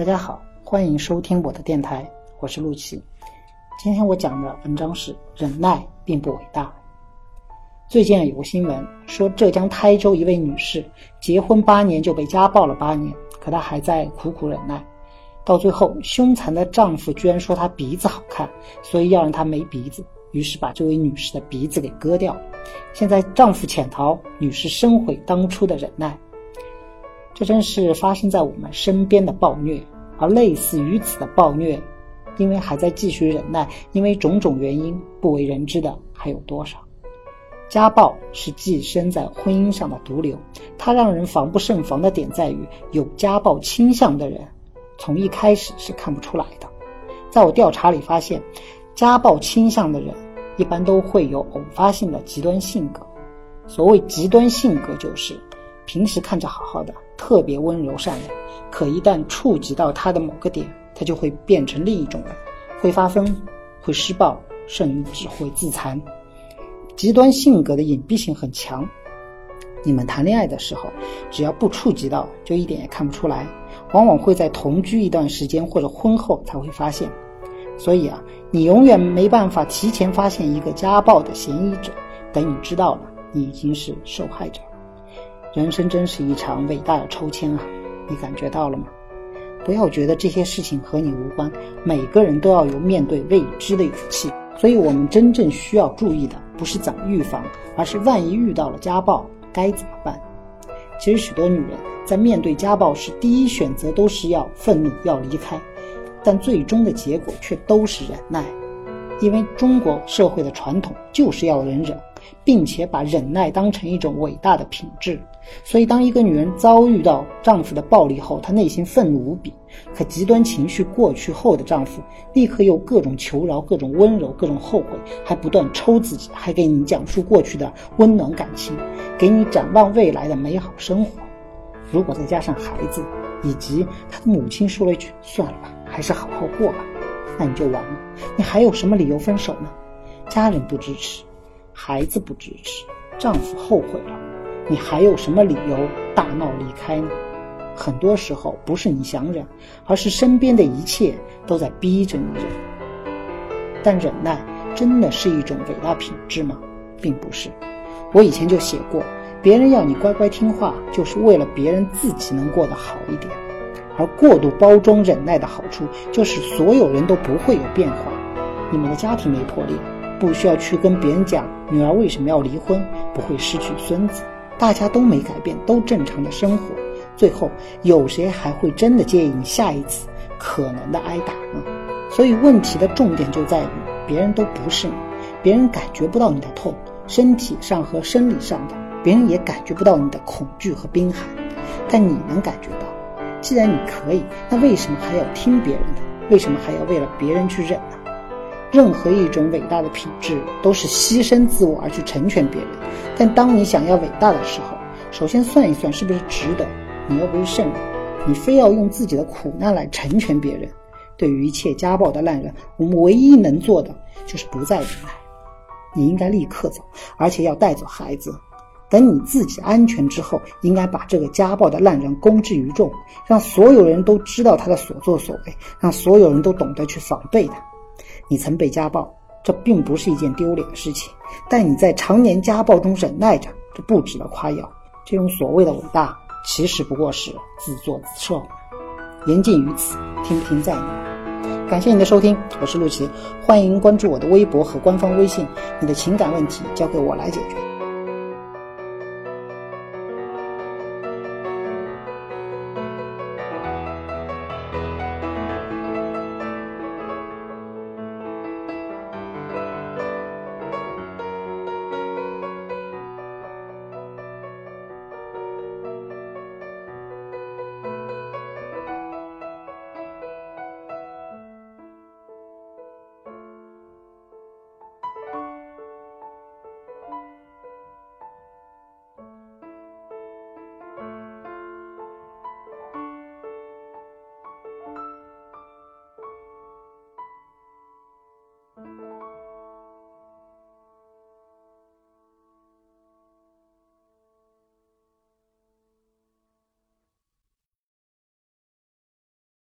大家好，欢迎收听我的电台，我是陆琪。今天我讲的文章是忍耐并不伟大。最近有个新闻说，浙江台州一位女士结婚八年就被家暴了八年，可她还在苦苦忍耐。到最后，凶残的丈夫居然说她鼻子好看，所以要让她没鼻子，于是把这位女士的鼻子给割掉。现在丈夫潜逃，女士深悔当初的忍耐。这真是发生在我们身边的暴虐，而类似于此的暴虐，因为还在继续忍耐，因为种种原因不为人知的还有多少？家暴是寄生在婚姻上的毒瘤，它让人防不胜防的点在于，有家暴倾向的人，从一开始是看不出来的。在我调查里发现，家暴倾向的人一般都会有偶发性的极端性格。所谓极端性格，就是平时看着好好的。特别温柔善良，可一旦触及到他的某个点，他就会变成另一种人，会发疯，会施暴，甚至会自残。极端性格的隐蔽性很强，你们谈恋爱的时候，只要不触及到，就一点也看不出来，往往会在同居一段时间或者婚后才会发现。所以啊，你永远没办法提前发现一个家暴的嫌疑者，等你知道了，你已经是受害者。人生真是一场伟大的抽签啊！你感觉到了吗？不要觉得这些事情和你无关，每个人都要有面对未知的勇气。所以，我们真正需要注意的不是怎么预防，而是万一遇到了家暴该怎么办。其实，许多女人在面对家暴时，第一选择都是要愤怒、要离开，但最终的结果却都是忍耐，因为中国社会的传统就是要忍忍。并且把忍耐当成一种伟大的品质，所以当一个女人遭遇到丈夫的暴力后，她内心愤怒无比。可极端情绪过去后的丈夫，立刻又各种求饶、各种温柔、各种后悔，还不断抽自己，还给你讲述过去的温暖感情，给你展望未来的美好生活。如果再加上孩子，以及他的母亲说了一句“算了吧，还是好好过吧”，那你就完了。你还有什么理由分手呢？家人不支持。孩子不支持，丈夫后悔了，你还有什么理由大闹离开呢？很多时候不是你想忍，而是身边的一切都在逼着你忍。但忍耐真的是一种伟大品质吗？并不是。我以前就写过，别人要你乖乖听话，就是为了别人自己能过得好一点。而过度包装忍耐的好处，就是所有人都不会有变化，你们的家庭没破裂。不需要去跟别人讲女儿为什么要离婚，不会失去孙子，大家都没改变，都正常的生活，最后有谁还会真的介意你下一次可能的挨打呢？所以问题的重点就在于，别人都不是你，别人感觉不到你的痛，身体上和生理上的，别人也感觉不到你的恐惧和冰寒，但你能感觉到。既然你可以，那为什么还要听别人的？为什么还要为了别人去忍呢？任何一种伟大的品质，都是牺牲自我而去成全别人。但当你想要伟大的时候，首先算一算是不是值得。你又不是圣人，你非要用自己的苦难来成全别人。对于一切家暴的烂人，我们唯一能做的就是不再忍耐。你应该立刻走，而且要带走孩子。等你自己安全之后，应该把这个家暴的烂人公之于众，让所有人都知道他的所作所为，让所有人都懂得去防备他。你曾被家暴，这并不是一件丢脸的事情，但你在常年家暴中忍耐着，这不值得夸耀。这种所谓的伟大，其实不过是自作自受。言尽于此，听听在你。感谢你的收听，我是陆琪，欢迎关注我的微博和官方微信。你的情感问题交给我来解决。